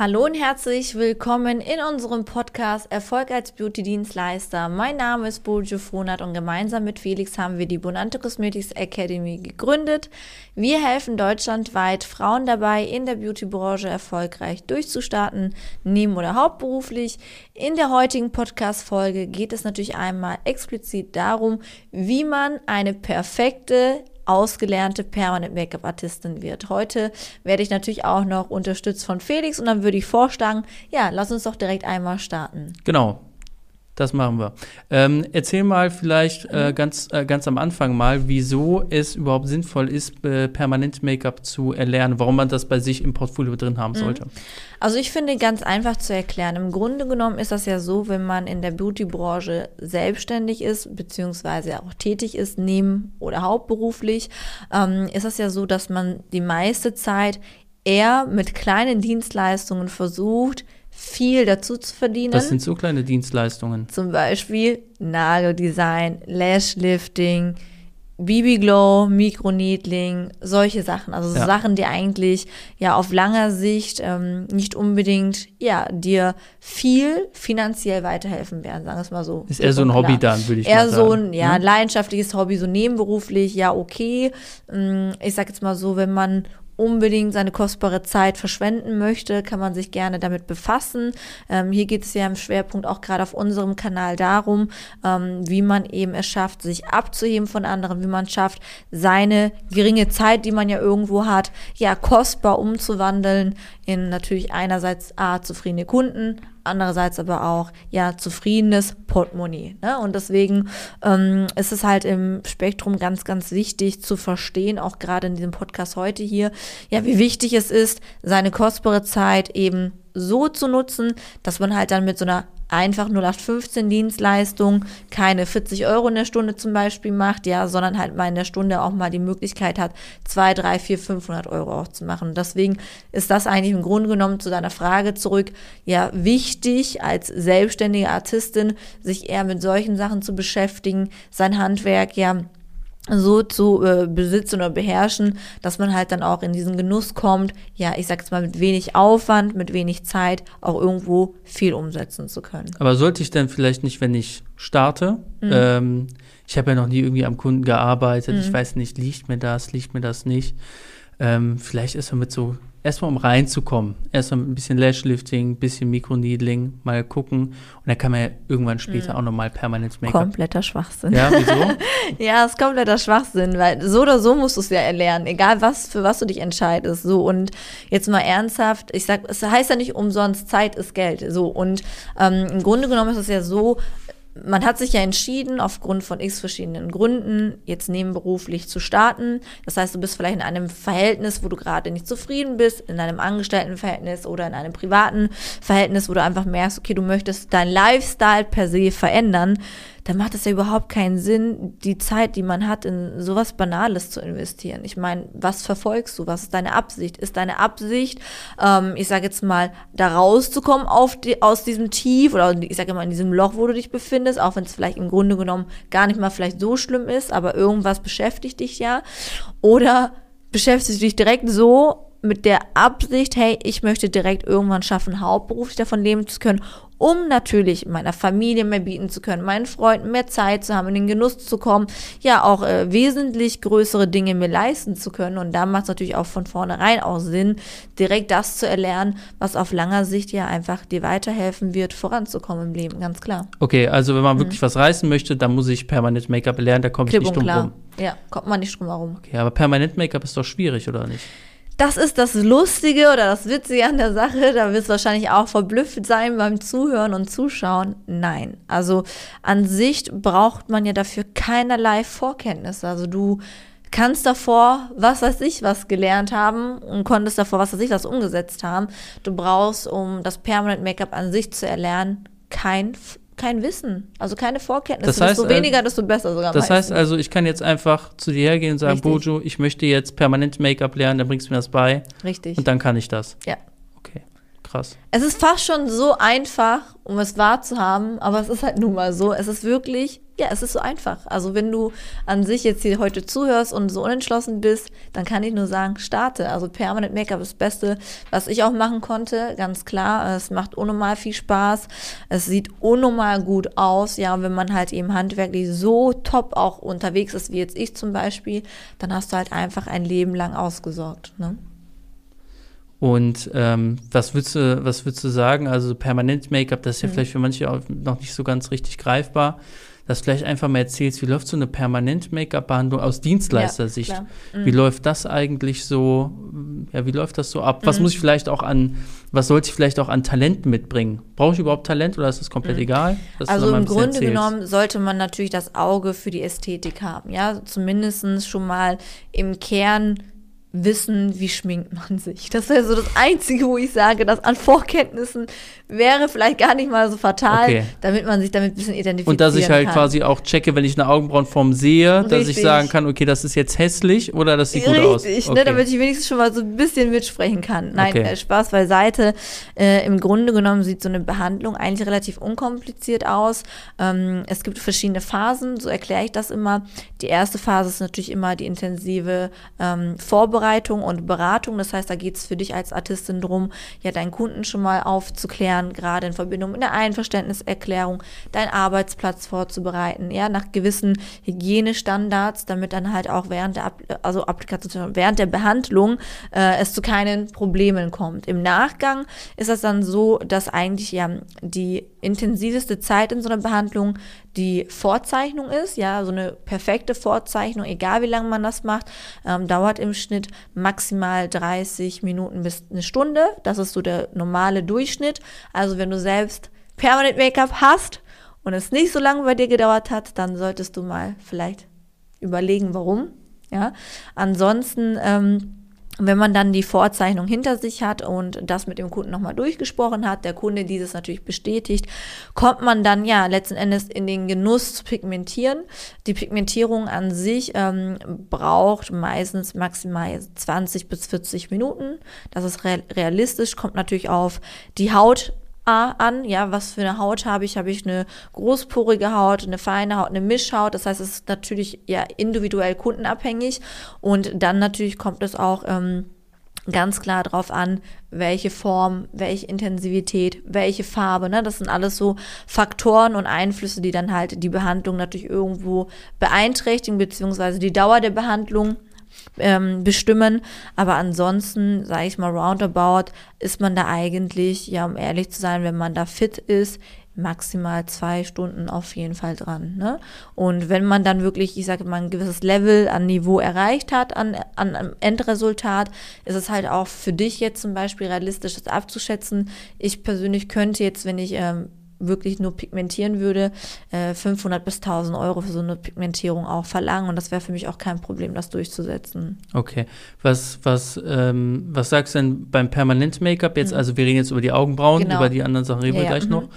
Hallo und herzlich willkommen in unserem Podcast Erfolg als Beauty-Dienstleister. Mein Name ist Bojo Frohnert und gemeinsam mit Felix haben wir die Bonante Cosmetics Academy gegründet. Wir helfen deutschlandweit Frauen dabei, in der Beauty-Branche erfolgreich durchzustarten, neben- oder hauptberuflich. In der heutigen Podcast-Folge geht es natürlich einmal explizit darum, wie man eine perfekte ausgelernte Permanent Make-up-Artistin wird. Heute werde ich natürlich auch noch unterstützt von Felix und dann würde ich vorschlagen, ja, lass uns doch direkt einmal starten. Genau. Das machen wir. Ähm, erzähl mal vielleicht äh, ganz, äh, ganz am Anfang mal, wieso es überhaupt sinnvoll ist, äh, permanent Make-up zu erlernen, warum man das bei sich im Portfolio drin haben mhm. sollte. Also ich finde ganz einfach zu erklären. Im Grunde genommen ist das ja so, wenn man in der Beauty-Branche selbstständig ist, beziehungsweise auch tätig ist, neben- oder hauptberuflich, ähm, ist das ja so, dass man die meiste Zeit eher mit kleinen Dienstleistungen versucht, viel dazu zu verdienen. Das sind so kleine Dienstleistungen. Zum Beispiel Nageldesign, Lashlifting, BB Glow, Mikroneedling, solche Sachen. Also ja. Sachen, die eigentlich ja auf langer Sicht ähm, nicht unbedingt ja dir viel finanziell weiterhelfen werden, sagen wir es mal so. Ist eher so ein Hobby dann, würde ich eher mal sagen. Eher so ein ja, hm? leidenschaftliches Hobby, so nebenberuflich, ja okay. Mm, ich sag jetzt mal so, wenn man unbedingt seine kostbare Zeit verschwenden möchte, kann man sich gerne damit befassen. Ähm, hier geht es ja im Schwerpunkt auch gerade auf unserem Kanal darum, ähm, wie man eben es schafft, sich abzuheben von anderen, wie man schafft, seine geringe Zeit, die man ja irgendwo hat, ja kostbar umzuwandeln in natürlich einerseits A, zufriedene Kunden, andererseits aber auch ja zufriedenes Portemonnaie. Ne? Und deswegen ähm, ist es halt im Spektrum ganz, ganz wichtig zu verstehen, auch gerade in diesem Podcast heute hier, ja, wie wichtig es ist, seine kostbare Zeit eben so zu nutzen, dass man halt dann mit so einer einfach 0815 Dienstleistung keine 40 Euro in der Stunde zum Beispiel macht, ja, sondern halt mal in der Stunde auch mal die Möglichkeit hat, 2, 3, 4, 500 Euro auch zu machen. deswegen ist das eigentlich im Grunde genommen zu deiner Frage zurück, ja, wichtig als selbstständige Artistin, sich eher mit solchen Sachen zu beschäftigen, sein Handwerk ja so zu äh, besitzen oder beherrschen, dass man halt dann auch in diesen Genuss kommt, ja, ich sag's mal, mit wenig Aufwand, mit wenig Zeit auch irgendwo viel umsetzen zu können. Aber sollte ich denn vielleicht nicht, wenn ich starte, mhm. ähm, ich habe ja noch nie irgendwie am Kunden gearbeitet, mhm. ich weiß nicht, liegt mir das, liegt mir das nicht, ähm, vielleicht ist man mit so erstmal um reinzukommen. Erstmal mit ein bisschen Lashlifting, ein bisschen Mikroneedling, mal gucken. Und dann kann man ja irgendwann später mhm. auch nochmal permanent Make-up. Kompletter Schwachsinn. Ja, wieso? ja, ist kompletter Schwachsinn, weil so oder so musst du es ja erlernen, egal was, für was du dich entscheidest. So, und jetzt mal ernsthaft, ich sag, es heißt ja nicht umsonst, Zeit ist Geld. So, und ähm, im Grunde genommen ist es ja so, man hat sich ja entschieden, aufgrund von x verschiedenen Gründen, jetzt nebenberuflich zu starten. Das heißt, du bist vielleicht in einem Verhältnis, wo du gerade nicht zufrieden bist, in einem Angestelltenverhältnis oder in einem privaten Verhältnis, wo du einfach merkst, okay, du möchtest dein Lifestyle per se verändern dann macht es ja überhaupt keinen Sinn, die Zeit, die man hat, in sowas Banales zu investieren. Ich meine, was verfolgst du? Was ist deine Absicht? Ist deine Absicht, ähm, ich sage jetzt mal, da rauszukommen auf die, aus diesem Tief oder ich sage mal in diesem Loch, wo du dich befindest, auch wenn es vielleicht im Grunde genommen gar nicht mal vielleicht so schlimm ist, aber irgendwas beschäftigt dich ja. Oder beschäftigst du dich direkt so mit der Absicht, hey, ich möchte direkt irgendwann schaffen, hauptberuflich davon leben zu können um natürlich meiner Familie mehr bieten zu können, meinen Freunden mehr Zeit zu haben, in den Genuss zu kommen, ja auch äh, wesentlich größere Dinge mir leisten zu können. Und da macht es natürlich auch von vornherein auch Sinn, direkt das zu erlernen, was auf langer Sicht ja einfach dir weiterhelfen wird, voranzukommen im Leben, ganz klar. Okay, also wenn man mhm. wirklich was reißen möchte, dann muss ich permanent Make-up lernen, da komme ich nicht drum rum. Ja, kommt man nicht drum herum. Okay, aber permanent Make-up ist doch schwierig, oder nicht? Das ist das Lustige oder das Witzige an der Sache. Da wirst du wahrscheinlich auch verblüfft sein beim Zuhören und Zuschauen. Nein. Also an sich braucht man ja dafür keinerlei Vorkenntnisse. Also du kannst davor, was weiß ich, was gelernt haben und konntest davor, was weiß ich, was umgesetzt haben. Du brauchst, um das Permanent Make-up an sich zu erlernen, kein kein Wissen, also keine Vorkenntnisse. Das heißt, desto weniger, desto besser sogar. Das meistens. heißt also, ich kann jetzt einfach zu dir hergehen und sagen, Richtig. Bojo, ich möchte jetzt permanent Make-up lernen, dann bringst du mir das bei. Richtig. Und dann kann ich das. Ja. Krass. Es ist fast schon so einfach, um es wahrzuhaben, aber es ist halt nun mal so. Es ist wirklich ja, es ist so einfach. Also wenn du an sich jetzt hier heute zuhörst und so unentschlossen bist, dann kann ich nur sagen, starte. Also Permanent Make-up ist das Beste, was ich auch machen konnte, ganz klar. Es macht unnormal viel Spaß. Es sieht unnormal gut aus. Ja, und wenn man halt eben handwerklich so top auch unterwegs ist, wie jetzt ich zum Beispiel, dann hast du halt einfach ein Leben lang ausgesorgt. Ne? Und ähm, was würdest du, was würdest du sagen? Also permanent Make-up, das ist ja mhm. vielleicht für manche auch noch nicht so ganz richtig greifbar dass du vielleicht einfach mal erzählst, wie läuft so eine Permanent-Make-up-Behandlung aus Dienstleistersicht? Ja, mhm. Wie läuft das eigentlich so, ja, wie läuft das so ab? Was mhm. muss ich vielleicht auch an, was sollte ich vielleicht auch an Talenten mitbringen? Brauche ich überhaupt Talent oder ist das komplett mhm. egal? also im Grunde erzählst? genommen sollte man natürlich das Auge für die Ästhetik haben, ja, zumindest schon mal im Kern wissen, wie schminkt man sich. Das wäre so das Einzige, wo ich sage, dass an Vorkenntnissen wäre vielleicht gar nicht mal so fatal, okay. damit man sich damit ein bisschen identifizieren kann. Und dass ich halt kann. quasi auch checke, wenn ich eine Augenbrauenform sehe, Richtig. dass ich sagen kann, okay, das ist jetzt hässlich oder das sieht Richtig, gut aus. Richtig, ne, damit ich wenigstens schon mal so ein bisschen mitsprechen kann. Nein, okay. äh, Spaß beiseite. Äh, Im Grunde genommen sieht so eine Behandlung eigentlich relativ unkompliziert aus. Ähm, es gibt verschiedene Phasen, so erkläre ich das immer. Die erste Phase ist natürlich immer die intensive ähm, Vorbereitung und Beratung. Das heißt, da geht es für dich als Artistin drum, ja, deinen Kunden schon mal aufzuklären, klären, gerade in Verbindung mit einer Einverständniserklärung, deinen Arbeitsplatz vorzubereiten, ja, nach gewissen Hygienestandards, damit dann halt auch während der, also Applikation, während der Behandlung äh, es zu keinen Problemen kommt. Im Nachgang ist das dann so, dass eigentlich ja die intensivste Zeit in so einer Behandlung die Vorzeichnung ist, ja, so eine perfekte Vorzeichnung, egal wie lange man das macht, ähm, dauert im Schnitt maximal 30 Minuten bis eine Stunde. Das ist so der normale Durchschnitt. Also wenn du selbst Permanent Make-up hast und es nicht so lange bei dir gedauert hat, dann solltest du mal vielleicht überlegen, warum. Ja, ansonsten ähm, wenn man dann die Vorzeichnung hinter sich hat und das mit dem Kunden nochmal durchgesprochen hat, der Kunde dieses natürlich bestätigt, kommt man dann ja letzten Endes in den Genuss zu pigmentieren. Die Pigmentierung an sich ähm, braucht meistens maximal 20 bis 40 Minuten. Das ist realistisch, kommt natürlich auf die Haut an, ja, was für eine Haut habe ich? Habe ich eine großporige Haut, eine feine Haut, eine Mischhaut? Das heißt, es ist natürlich ja individuell kundenabhängig und dann natürlich kommt es auch ähm, ganz klar darauf an, welche Form, welche Intensivität, welche Farbe. Ne? Das sind alles so Faktoren und Einflüsse, die dann halt die Behandlung natürlich irgendwo beeinträchtigen, beziehungsweise die Dauer der Behandlung ähm, bestimmen. Aber ansonsten, sage ich mal, roundabout ist man da eigentlich, ja, um ehrlich zu sein, wenn man da fit ist, maximal zwei Stunden auf jeden Fall dran. Ne? Und wenn man dann wirklich, ich sage mal, ein gewisses Level an Niveau erreicht hat, an, an, an Endresultat, ist es halt auch für dich jetzt zum Beispiel realistisch, das abzuschätzen. Ich persönlich könnte jetzt, wenn ich ähm, wirklich nur pigmentieren würde, äh, 500 bis 1000 Euro für so eine Pigmentierung auch verlangen und das wäre für mich auch kein Problem, das durchzusetzen. Okay, was was ähm, was sagst du denn beim Permanent Make-up jetzt? Mhm. Also wir reden jetzt über die Augenbrauen, genau. über die anderen Sachen reden wir ja, gleich ja. noch. Mhm.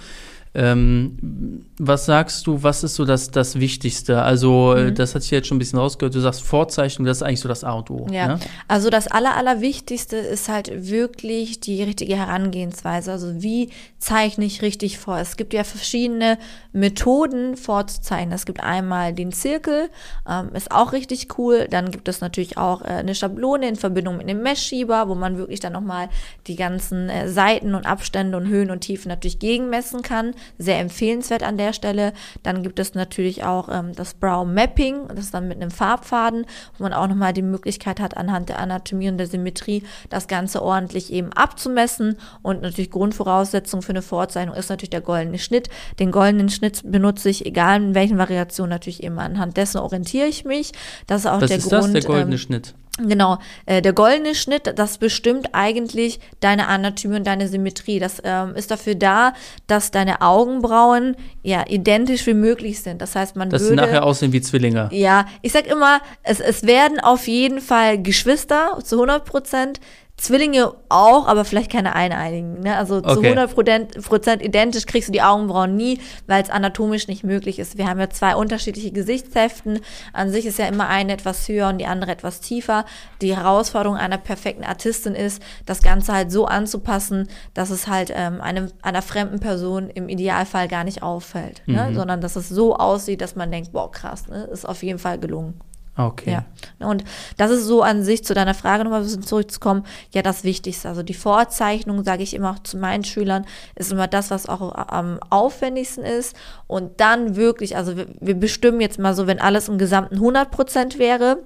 Ähm, was sagst du, was ist so das, das Wichtigste? Also, äh, mhm. das hat sich jetzt schon ein bisschen rausgehört. Du sagst Vorzeichnung, das ist eigentlich so das Auto. Ja, ne? also das Aller, Allerwichtigste ist halt wirklich die richtige Herangehensweise. Also, wie zeichne ich richtig vor? Es gibt ja verschiedene Methoden vorzuzeichnen. Es gibt einmal den Zirkel, ähm, ist auch richtig cool. Dann gibt es natürlich auch äh, eine Schablone in Verbindung mit einem Messschieber, wo man wirklich dann nochmal die ganzen äh, Seiten und Abstände und Höhen und Tiefen natürlich gegenmessen kann sehr empfehlenswert an der Stelle. Dann gibt es natürlich auch ähm, das Brow Mapping, das ist dann mit einem Farbfaden, wo man auch nochmal die Möglichkeit hat, anhand der Anatomie und der Symmetrie das Ganze ordentlich eben abzumessen. Und natürlich Grundvoraussetzung für eine Vorzeichnung ist natürlich der goldene Schnitt. Den goldenen Schnitt benutze ich, egal in welchen Variationen, natürlich immer anhand dessen orientiere ich mich. Das ist auch Was der ist Grund. Das, der goldene ähm, Schnitt? Genau, äh, der goldene Schnitt, das bestimmt eigentlich deine Anatomie und deine Symmetrie. Das ähm, ist dafür da, dass deine Augenbrauen ja identisch wie möglich sind. Das heißt, man Dass sie würde nachher aussehen wie Zwillinge. ja, ich sag immer, es, es werden auf jeden Fall Geschwister zu 100 Prozent. Zwillinge auch, aber vielleicht keine eineinigen. Ne? Also zu Okay. 100 Prozent identisch kriegst du die Augenbrauen nie, weil es anatomisch nicht möglich ist. Wir haben ja zwei unterschiedliche Gesichtshälften. An sich ist ja immer eine etwas höher und die andere etwas tiefer. Die Herausforderung einer perfekten Artistin ist, das Ganze halt so anzupassen, dass es halt ähm, einem, einer fremden Person im Idealfall gar nicht auffällt, ne? sondern dass es so aussieht, dass man denkt, boah, krass, ne? ist auf jeden Fall gelungen. Okay. Ja. Und das ist so an sich zu deiner Frage nochmal ein bisschen zurückzukommen, ja das Wichtigste. Also die Vorzeichnung, sage ich immer auch zu meinen Schülern, ist immer das, was auch am aufwendigsten ist. Und dann wirklich, also wir, wir bestimmen jetzt mal so, wenn alles im Gesamten 100 Prozent wäre,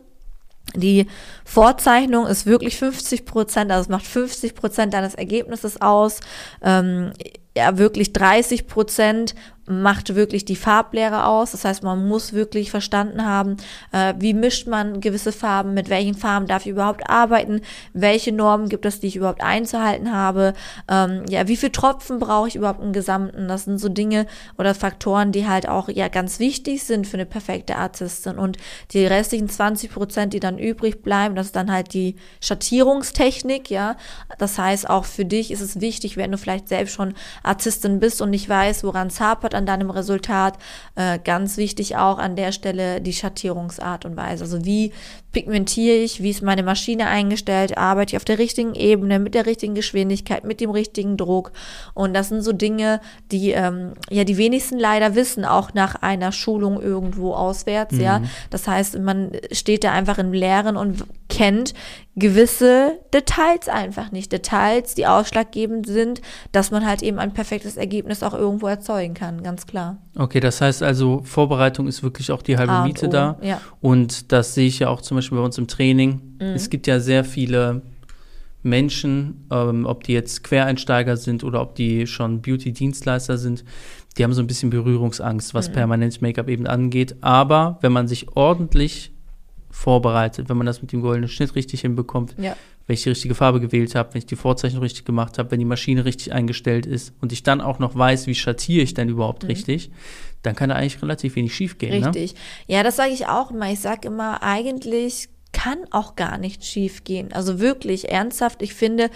die Vorzeichnung ist wirklich 50 Prozent, also es macht 50 Prozent deines Ergebnisses aus. Ähm, ja, wirklich 30 Prozent macht wirklich die Farblehre aus. Das heißt, man muss wirklich verstanden haben, äh, wie mischt man gewisse Farben, mit welchen Farben darf ich überhaupt arbeiten, welche Normen gibt es, die ich überhaupt einzuhalten habe, ähm, ja, wie viel Tropfen brauche ich überhaupt im Gesamten. Das sind so Dinge oder Faktoren, die halt auch ja ganz wichtig sind für eine perfekte Artistin. Und die restlichen 20 Prozent, die dann übrig bleiben, das ist dann halt die Schattierungstechnik, ja. Das heißt, auch für dich ist es wichtig, wenn du vielleicht selbst schon Artistin bist und nicht weißt, woran es hapert an deinem Resultat, äh, ganz wichtig auch an der Stelle die Schattierungsart und Weise. Also wie pigmentiere ich, wie ist meine Maschine eingestellt, arbeite ich auf der richtigen Ebene, mit der richtigen Geschwindigkeit, mit dem richtigen Druck. Und das sind so Dinge, die ähm, ja die wenigsten leider wissen, auch nach einer Schulung irgendwo auswärts, ja. Das heißt, man steht da einfach im Lehren und kennt gewisse Details einfach nicht. Details, die ausschlaggebend sind, dass man halt eben ein perfektes Ergebnis auch irgendwo erzeugen kann, ganz klar. Okay, das heißt also, Vorbereitung ist wirklich auch die halbe A Miete O, da. ja. Und das sehe ich ja auch zum Beispiel bei uns im Training. Mhm. Es gibt ja sehr viele Menschen, ähm, ob die jetzt Quereinsteiger sind oder ob die schon Beauty-Dienstleister sind, die haben so ein bisschen Berührungsangst, Mhm. was permanent Make-up eben angeht. Aber wenn man sich ordentlich vorbereitet, wenn man das mit dem goldenen Schnitt richtig hinbekommt, Ja. wenn ich die richtige Farbe gewählt habe, wenn ich die Vorzeichnung richtig gemacht habe, wenn die Maschine richtig eingestellt ist und ich dann auch noch weiß, wie schattiere ich denn überhaupt Mhm. richtig, dann kann da eigentlich relativ wenig schief gehen. Ne? Richtig. Ja, das sage ich auch immer. Ich sage immer, eigentlich kann auch gar nichts schief gehen. Also wirklich ernsthaft, ich finde,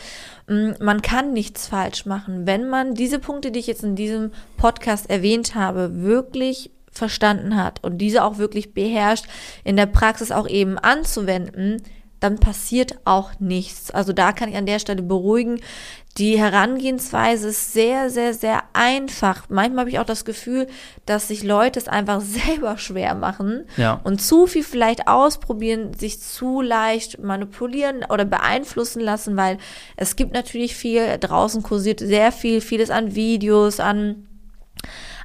mh, man kann nichts falsch machen. Wenn man diese Punkte, die ich jetzt in diesem Podcast erwähnt habe, wirklich verstanden hat und diese auch wirklich beherrscht, in der Praxis auch eben anzuwenden, dann passiert auch nichts. Also da kann ich an der Stelle beruhigen. Die Herangehensweise ist sehr, sehr, sehr einfach. Manchmal habe ich auch das Gefühl, dass sich Leute es einfach selber schwer machen Ja. und zu viel vielleicht ausprobieren, sich zu leicht manipulieren oder beeinflussen lassen, weil es gibt natürlich viel, draußen kursiert sehr viel, vieles an Videos, an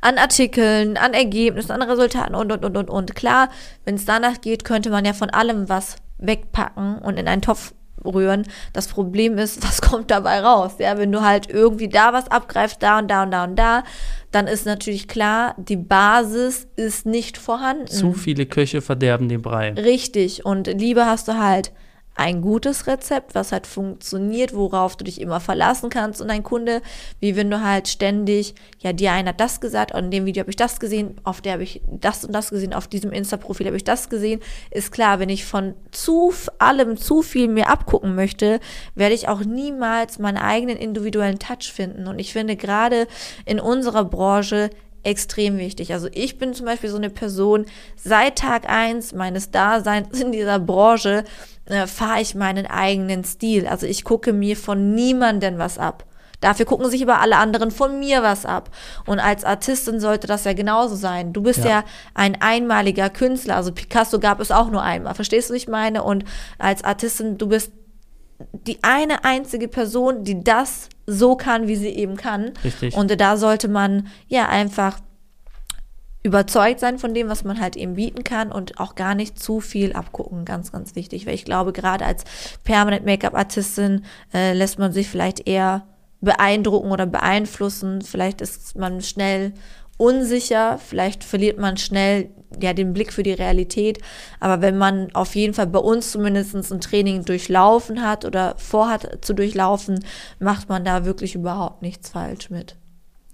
an Artikeln, an Ergebnissen, an Resultaten und, und, und, und, und. Klar, wenn es danach geht, könnte man ja von allem was wegpacken und in einen Topf rühren. Das Problem ist, was kommt dabei raus? Ja, wenn du halt irgendwie da was abgreifst, da und da und da und da, dann ist natürlich klar, die Basis ist nicht vorhanden. Zu viele Köche verderben den Brei. Richtig. Und lieber hast du halt ein gutes Rezept, was halt funktioniert, worauf du dich immer verlassen kannst. Und ein Kunde, wie wenn du halt ständig, ja, dir einer hat das gesagt, in dem Video habe ich das gesehen, auf der habe ich das und das gesehen, auf diesem Insta-Profil habe ich das gesehen, ist klar, wenn ich von zu allem zu viel mir abgucken möchte, werde ich auch niemals meinen eigenen individuellen Touch finden. Und ich finde gerade in unserer Branche extrem wichtig. Also ich bin zum Beispiel so eine Person, seit Tag eins meines Daseins in dieser Branche äh, fahre ich meinen eigenen Stil. Also ich gucke mir von niemandem was ab. Dafür gucken sich aber alle anderen von mir was ab. Und als Artistin sollte das ja genauso sein. Du bist ja, Ja. ein einmaliger Künstler. Also Picasso gab es auch nur einmal. Verstehst du, was ich meine? Und als Artistin, du bist die eine einzige Person, die das so kann, wie sie eben kann. Richtig. Und da sollte man ja einfach überzeugt sein von dem, was man halt eben bieten kann und auch gar nicht zu viel abgucken. Ganz, ganz wichtig. Weil ich glaube, gerade als Permanent Make-up-Artistin äh, lässt man sich vielleicht eher beeindrucken oder beeinflussen. Vielleicht ist man schnell unsicher, vielleicht verliert man schnell ja den Blick für die Realität. Aber wenn man auf jeden Fall bei uns zumindest ein Training durchlaufen hat oder vorhat zu durchlaufen, macht man da wirklich überhaupt nichts falsch mit.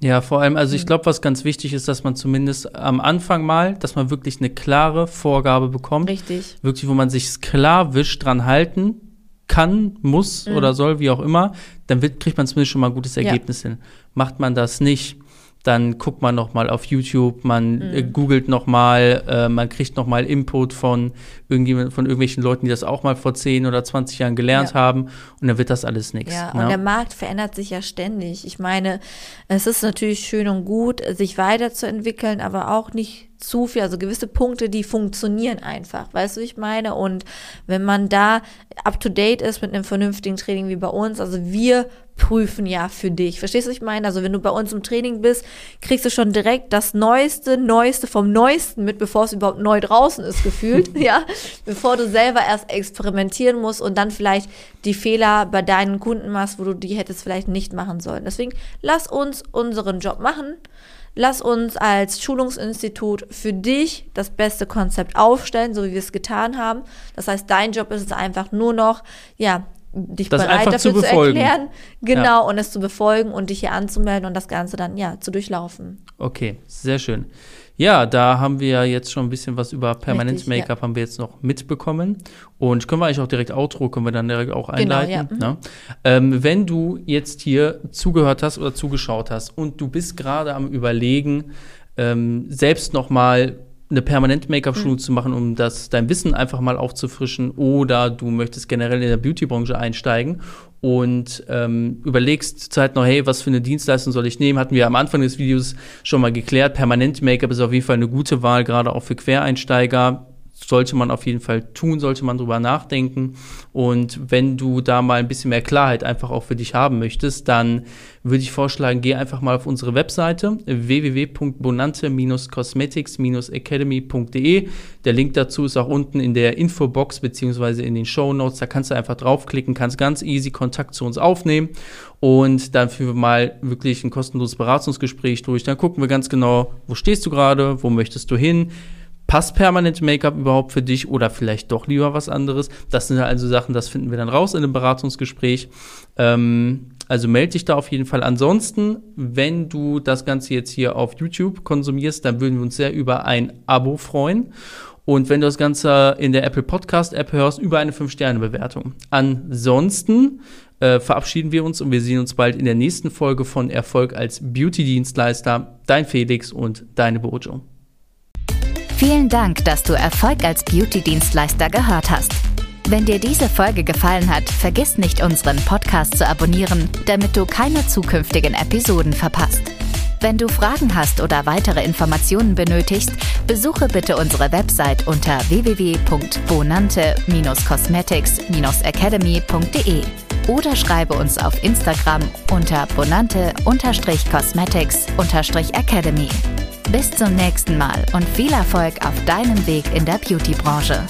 Ja, vor allem, also ich mhm. glaube, was ganz wichtig ist, dass man zumindest am Anfang mal, dass man wirklich eine klare Vorgabe bekommt. Richtig. Wirklich, wo man sich sklavisch dran halten kann, muss mhm. oder soll, wie auch immer, dann wird, kriegt man zumindest schon mal ein gutes Ergebnis ja. hin. Macht man das nicht, dann guckt man noch mal auf YouTube, man mhm. äh, googelt noch mal, äh, man kriegt noch mal Input von irgendjemand, von irgendwelchen Leuten, die das auch mal vor 10 oder 20 Jahren gelernt ja. haben und dann wird das alles nichts. Ja, ne? und der Markt verändert sich ja ständig. Ich meine, es ist natürlich schön und gut, sich weiterzuentwickeln, aber auch nicht zu viel, also gewisse Punkte, die funktionieren einfach, weißt du, wie ich meine? Und wenn man da up to date ist mit einem vernünftigen Training wie bei uns, also wir prüfen ja für dich. Verstehst du, was ich meine? Also wenn du bei uns im Training bist, kriegst du schon direkt das Neueste, Neueste vom Neuesten mit, bevor es überhaupt neu draußen ist, gefühlt, ja? Bevor du selber erst experimentieren musst und dann vielleicht die Fehler bei deinen Kunden machst, wo du die hättest vielleicht nicht machen sollen. Deswegen lass uns unseren Job machen. Lass uns als Schulungsinstitut für dich das beste Konzept aufstellen, so wie wir es getan haben. Das heißt, dein Job ist es einfach nur noch, ja, dich das bereit dafür zu, zu, erklären, genau, ja. und es zu befolgen und dich hier anzumelden und das Ganze dann ja zu durchlaufen. Okay, sehr schön. Ja, da haben wir ja jetzt schon ein bisschen was über Permanent Make-up ja. haben wir jetzt noch mitbekommen. Und können wir eigentlich auch direkt Outro, können wir dann direkt auch einleiten. Genau, ja. Mhm. Ähm, wenn du jetzt hier zugehört hast oder zugeschaut hast und du bist gerade am überlegen, ähm, selbst noch mal eine permanente Make-up-Schulung mhm. zu machen, um das, dein Wissen einfach mal aufzufrischen oder du möchtest generell in der Beauty-Branche einsteigen und ähm, überlegst Zeit noch, hey, was für eine Dienstleistung soll ich nehmen? Hatten wir am Anfang des Videos schon mal geklärt. Permanent Make-up ist auf jeden Fall eine gute Wahl, gerade auch für Quereinsteiger sollte man auf jeden Fall tun, sollte man drüber nachdenken. Und wenn du da mal ein bisschen mehr Klarheit einfach auch für dich haben möchtest, dann würde ich vorschlagen, geh einfach mal auf unsere Webseite www.bonante-cosmetics-academy.de. Der Link dazu ist auch unten in der Infobox beziehungsweise in den Show Notes. Da kannst du einfach draufklicken, kannst ganz easy Kontakt zu uns aufnehmen und dann führen wir mal wirklich ein kostenloses Beratungsgespräch durch. Dann gucken wir ganz genau, wo stehst du gerade, wo möchtest du hin passt permanent Make-up überhaupt für dich oder vielleicht doch lieber was anderes? Das sind also Sachen, das finden wir dann raus in einem Beratungsgespräch. Ähm, also melde dich da auf jeden Fall. Ansonsten, wenn du das Ganze jetzt hier auf YouTube konsumierst, dann würden wir uns sehr über ein Abo freuen. Und wenn du das Ganze in der Apple Podcast App hörst, über eine 5-Sterne-Bewertung. Ansonsten äh, verabschieden wir uns und wir sehen uns bald in der nächsten Folge von Erfolg als Beauty-Dienstleister. Dein Felix und deine Bojo. Vielen Dank, dass du Erfolg als Beauty-Dienstleister gehört hast. Wenn dir diese Folge gefallen hat, vergiss nicht, unseren Podcast zu abonnieren, damit du keine zukünftigen Episoden verpasst. Wenn du Fragen hast oder weitere Informationen benötigst, besuche bitte unsere Website unter www.bonante-cosmetics-academy.de oder schreibe uns auf Instagram unter bonante-cosmetics-academy. Bis zum nächsten Mal und viel Erfolg auf deinem Weg in der Beauty-Branche.